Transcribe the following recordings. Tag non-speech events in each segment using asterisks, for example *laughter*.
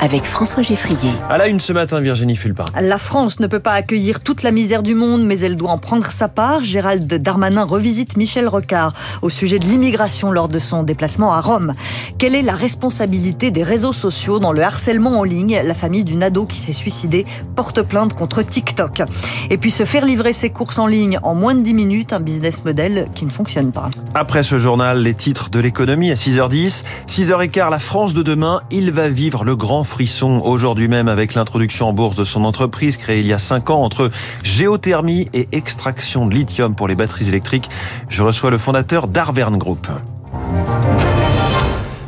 avec François Geffrier. À la une ce matin, Virginie Fulpin. La France ne peut pas accueillir toute la misère du monde, mais elle doit en prendre sa part. Gérald Darmanin revisite Michel Rocard au sujet de l'immigration lors de son déplacement à Rome. Quelle est la responsabilité des réseaux sociaux dans le harcèlement en ligne? La famille d'une ado qui s'est suicidée porte plainte contre TikTok. Et puis se faire livrer ses courses en ligne en moins de 10 minutes, un business model qui ne fonctionne pas. Après ce journal, les titres de l'économie à 6h10. 6h15, la France de demain, il va vivre le grand frisson aujourd'hui même avec l'introduction en bourse de son entreprise créée il y a 5 ans entre géothermie et extraction de lithium pour les batteries électriques. Je reçois le fondateur d'Arvern Group.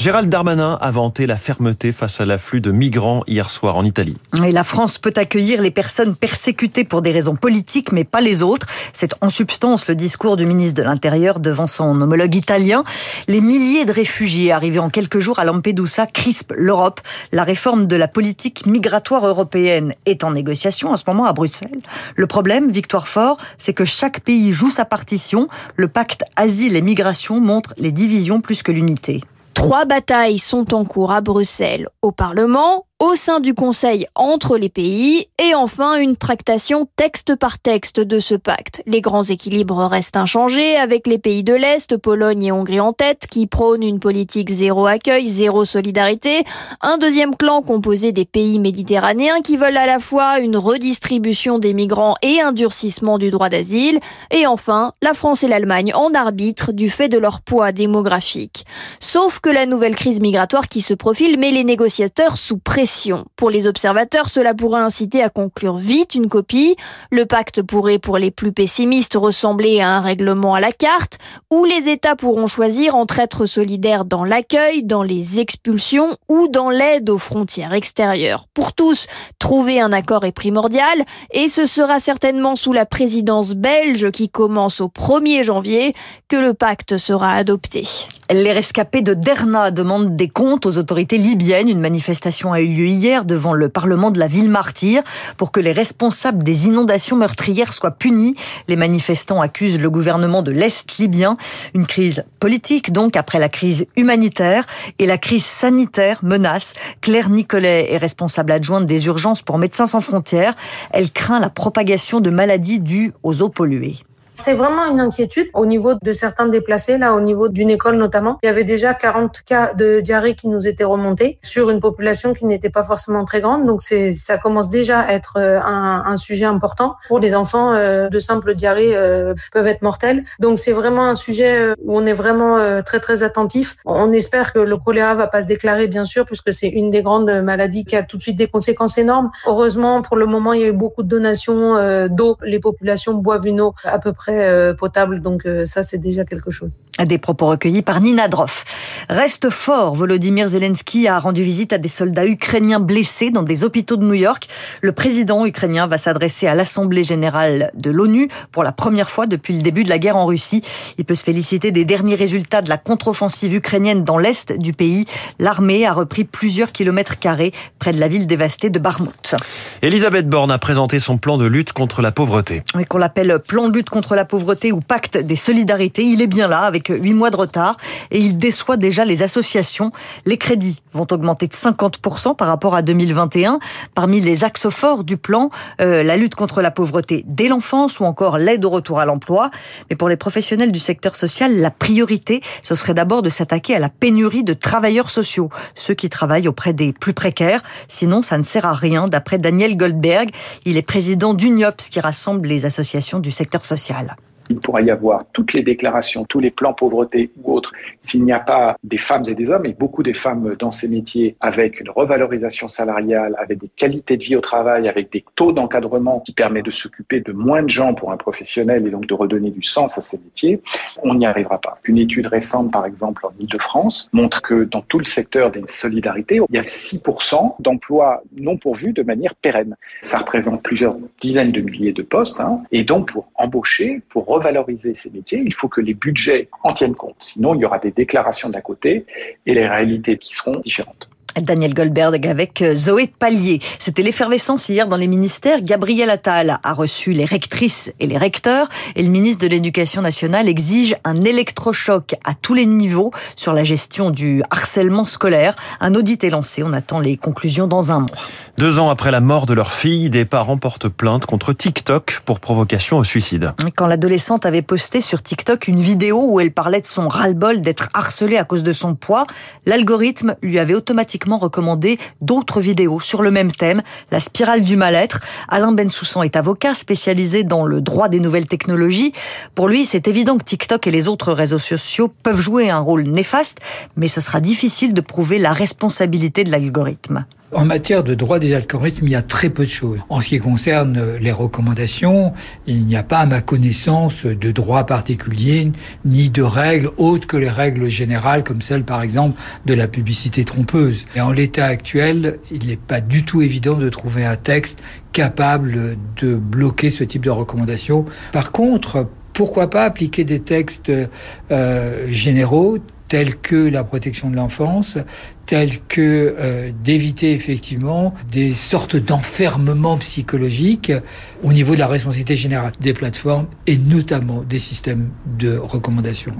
Gérald Darmanin a vanté la fermeté face à l'afflux de migrants hier soir en Italie. Et la France peut accueillir les personnes persécutées pour des raisons politiques, mais pas les autres. C'est en substance le discours du ministre de l'Intérieur devant son homologue italien. Les milliers de réfugiés arrivés en quelques jours à Lampedusa crispent l'Europe. La réforme de la politique migratoire européenne est en négociation en ce moment à Bruxelles. Le problème, Victoire Fort, c'est que chaque pays joue sa partition. Le pacte asile et migration montre les divisions plus que l'unité. Trois batailles sont en cours à Bruxelles, au Parlement, au sein du Conseil entre les pays et enfin une tractation texte par texte de ce pacte. Les grands équilibres restent inchangés avec les pays de l'Est, Pologne et Hongrie en tête, qui prônent une politique zéro accueil, zéro solidarité. Un deuxième clan composé des pays méditerranéens qui veulent à la fois une redistribution des migrants et un durcissement du droit d'asile. Et enfin, la France et l'Allemagne en arbitre du fait de leur poids démographique. Sauf que la nouvelle crise migratoire qui se profile met les négociateurs sous pression pour les observateurs, cela pourrait inciter à conclure vite une copie. Le pacte pourrait, pour les plus pessimistes, ressembler à un règlement à la carte, où les États pourront choisir entre être solidaires dans l'accueil, dans les expulsions ou dans l'aide aux frontières extérieures. Pour tous, trouver un accord est primordial, et ce sera certainement sous la présidence belge qui commence au 1er janvier que le pacte sera adopté. Les rescapés de Derna demandent des comptes aux autorités libyennes. Une manifestation a eu lieu hier devant le Parlement de la ville martyre pour que les responsables des inondations meurtrières soient punis. Les manifestants accusent le gouvernement de l'Est libyen. Une crise politique donc après la crise humanitaire et la crise sanitaire menace. Claire Nicolet est responsable adjointe des urgences pour Médecins sans frontières. Elle craint la propagation de maladies dues aux eaux polluées. C'est vraiment une inquiétude au niveau de certains déplacés, là, au niveau d'une école notamment. Il y avait déjà 40 cas de diarrhée qui nous étaient remontés sur une population qui n'était pas forcément très grande. Donc, c'est, ça commence déjà à être euh, un, sujet important. Pour les enfants, euh, de simples diarrhées euh, peuvent être mortelles. Donc, c'est vraiment un sujet où on est vraiment très, très attentif. On espère que le choléra va pas se déclarer, bien sûr, puisque c'est une des grandes maladies qui a tout de suite des conséquences énormes. Heureusement, pour le moment, il y a eu beaucoup de donations d'eau. Les populations boivent une eau à peu près euh, potable. Donc euh, ça, c'est déjà quelque chose. Des propos recueillis par Nina Droff. Reste fort, Volodymyr Zelensky a rendu visite à des soldats ukrainiens blessés dans des hôpitaux de New York. Le président ukrainien va s'adresser à l'Assemblée générale de l'ONU pour la première fois depuis le début de la guerre en Russie. Il peut se féliciter des derniers résultats de la contre-offensive ukrainienne dans l'est du pays. L'armée a repris plusieurs kilomètres carrés près de la ville dévastée de Barmout. Elisabeth Borne a présenté son plan de lutte contre la pauvreté. Oui, qu'on l'appelle plan de lutte contre la pauvreté ou pacte des solidarités. Il est bien là avec huit mois de retard et il déçoit déjà les associations. Les crédits vont augmenter de 50% par rapport à 2021. Parmi les axes forts du plan, euh, la lutte contre la pauvreté dès l'enfance ou encore l'aide au retour à l'emploi. Mais pour les professionnels du secteur social, la priorité, ce serait d'abord de s'attaquer à la pénurie de travailleurs sociaux, ceux qui travaillent auprès des plus précaires. Sinon, ça ne sert à rien, d'après Daniel Goldberg. Il est président d'UNIOPS qui rassemble les associations du secteur social il pourra y avoir toutes les déclarations, tous les plans pauvreté ou autres, s'il n'y a pas des femmes et des hommes, et beaucoup des femmes dans ces métiers, avec une revalorisation salariale, avec des qualités de vie au travail, avec des taux d'encadrement qui permettent de s'occuper de moins de gens pour un professionnel et donc de redonner du sens à ces métiers, on n'y arrivera pas. Une étude récente, par exemple, en Ile-de-France, montre que dans tout le secteur des solidarités, il y a 6% d'emplois non pourvus de manière pérenne. Ça représente plusieurs dizaines de milliers de postes, hein, et donc pour embaucher, pour revaloriser ces métiers, il faut que les budgets en tiennent compte. Sinon, il y aura des déclarations d'un côté et les réalités qui seront différentes. Daniel Goldberg avec euh, Zoé Pallier. C'était l'effervescence hier dans les ministères. Gabriel Attal a reçu les rectrices et les recteurs et le ministre de l'Éducation nationale exige un électrochoc à tous les niveaux sur la gestion du harcèlement scolaire. Un audit est lancé. On attend les conclusions dans un mois. Deux ans après la mort de leur fille, des parents portent plainte contre TikTok pour provocation au suicide. Quand l'adolescente avait posté sur TikTok une vidéo où elle parlait de son ras-le-bol d'être harcelée à cause de son poids, l'algorithme lui avait automatiquement recommandé d'autres vidéos sur le même thème, la spirale du mal-être. Alain Bensoussan est avocat spécialisé dans le droit des nouvelles technologies. Pour lui, c'est évident que TikTok et les autres réseaux sociaux peuvent jouer un rôle néfaste, mais ce sera difficile de prouver la responsabilité de l'algorithme. En matière de droit des algorithmes, il y a très peu de choses. En ce qui concerne les recommandations, il n'y a pas, à ma connaissance, de droit particulier, ni de règles autres que les règles générales, comme celle, par exemple, de la publicité trompeuse. Et en l'état actuel, il n'est pas du tout évident de trouver un texte capable de bloquer ce type de recommandations. Par contre, pourquoi pas appliquer des textes euh, généraux tels que la protection de l'enfance, tels que euh, d'éviter effectivement des sortes d'enfermement psychologique au niveau de la responsabilité générale des plateformes et notamment des systèmes de recommandation.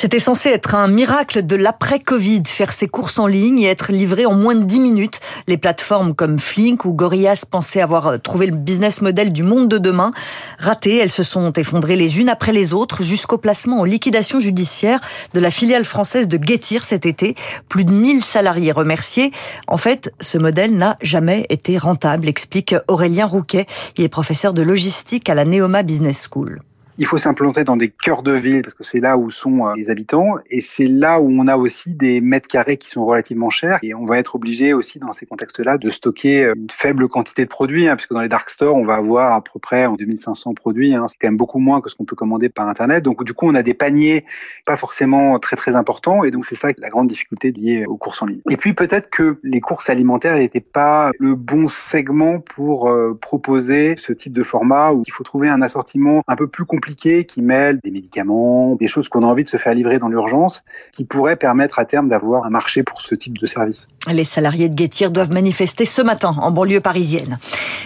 C'était censé être un miracle de l'après-Covid, faire ses courses en ligne et être livré en moins de 10 minutes. Les plateformes comme Flink ou Gorillaz pensaient avoir euh, trouvé le business model du monde de demain. Ratées, elles se sont effondrées les unes après les autres jusqu'au placement en liquidation judiciaire de la filiale française de Getir cet été. Plus de 1000 salariés remerciés. En fait, ce modèle n'a jamais été rentable, explique Aurélien Rouquet. Il est professeur de logistique à la Neoma Business School. Il faut s'implanter dans des cœurs de ville parce que c'est là où sont euh, les habitants et c'est là où on a aussi des mètres carrés qui sont relativement chers et on va être obligé aussi dans ces contextes-là de stocker euh, une faible quantité de produits hein, puisque dans les dark stores on va avoir à peu près en 2500 produits. Hein, c'est quand même beaucoup moins que ce qu'on peut commander par internet. Donc du coup on a des paniers pas forcément très très importants et donc c'est ça la grande difficulté liée aux courses en ligne. Et puis peut-être que les courses alimentaires n'étaient pas le bon segment pour euh, proposer ce type de format où il faut trouver un assortiment un peu plus compliqué qui mêle des médicaments, des choses qu'on a envie de se faire livrer dans l'urgence, qui pourraient permettre à terme d'avoir un marché pour ce type de service. Les salariés de Guettir doivent manifester ce matin en banlieue parisienne.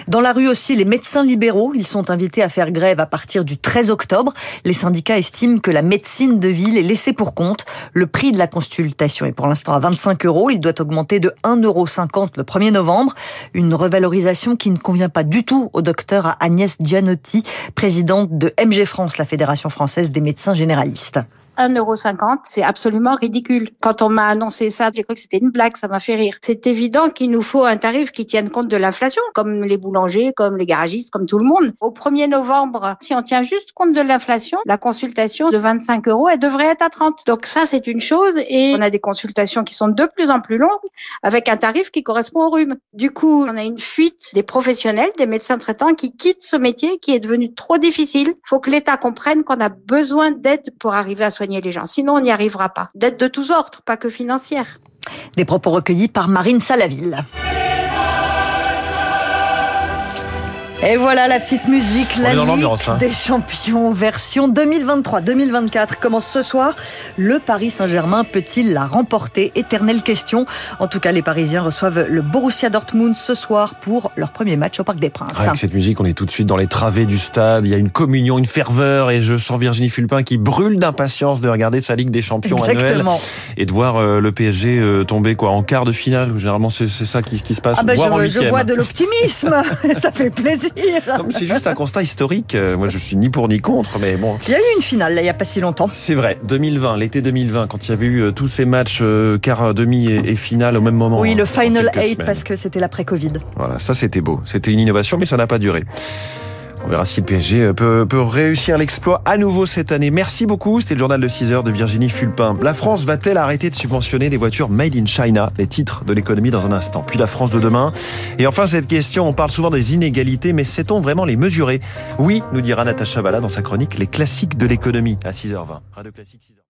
Dans la rue aussi, les médecins libéraux, ils sont invités à faire grève à partir du 13 octobre. Les syndicats estiment que la médecine de ville est laissée pour compte. Le prix de la consultation est pour l'instant à 25 euros. Il doit augmenter de 1,50 euro le 1er novembre. Une revalorisation qui ne convient pas du tout au docteur Agnès Gianotti, présidente de MG la Fédération française des médecins généralistes. 1,50€, c'est absolument ridicule. Quand on m'a annoncé ça, j'ai cru que c'était une blague, ça m'a fait rire. C'est évident qu'il nous faut un tarif qui tienne compte de l'inflation, comme les boulangers, comme les garagistes, comme tout le monde. Au 1er novembre, si on tient juste compte de l'inflation, la consultation de 25 euros, elle devrait être à 30. Donc ça, c'est une chose et on a des consultations qui sont de plus en plus longues avec un tarif qui correspond au rhume. Du coup, on a une fuite des professionnels, des médecins traitants qui quittent ce métier qui est devenu trop difficile. Il faut que l'État comprenne qu'on a besoin d'aide pour arriver à soigner Sinon, on n'y arrivera pas. D'aide de tous ordres, pas que financière. Des propos recueillis par Marine Salaville. Et voilà la petite musique, la Ligue hein. des Champions version 2023-2024 commence ce soir. Le Paris Saint-Germain peut-il la remporter? Éternelle question. En tout cas, les Parisiens reçoivent le Borussia Dortmund ce soir pour leur premier match au Parc des Princes. Avec cette musique, on est tout de suite dans les travées du stade. Il y a une communion, une ferveur et je sens Virginie Fulpin qui brûle d'impatience de regarder sa Ligue des Champions Exactement. et de voir euh, le PSG euh, tomber quoi en quart de finale. Généralement, c'est ça qui, se passe. Ah je, je vois de l'optimisme. *laughs* ça fait plaisir. C'est juste un constat historique. Euh, moi, je suis ni pour ni contre, mais bon. Il y a eu une finale, là, il n'y a pas si longtemps. C'est vrai, 2020, l'été 2020, quand il y avait eu euh, tous ces matchs euh, quart, demi et, finale au même moment. Oui, le Final 8, parce que c'était l'après-Covid. Voilà, ça c'était beau. C'était une innovation, mais ça n'a pas duré. On verra si le PSG euh, peut, réussir l'exploit à nouveau cette année. Merci beaucoup. C'était le journal de 6 heures de Virginie Fulpin. La France va-t-elle arrêter de subventionner des voitures made in China? Les titres de l'économie dans un instant. Puis la France de demain. Et enfin, cette question, on parle souvent des inégalités, mais sait-on vraiment les mesurer? Oui, nous dira Natacha Valla dans sa chronique Les classiques de l'économie à 6h20. Radio Classique 6h.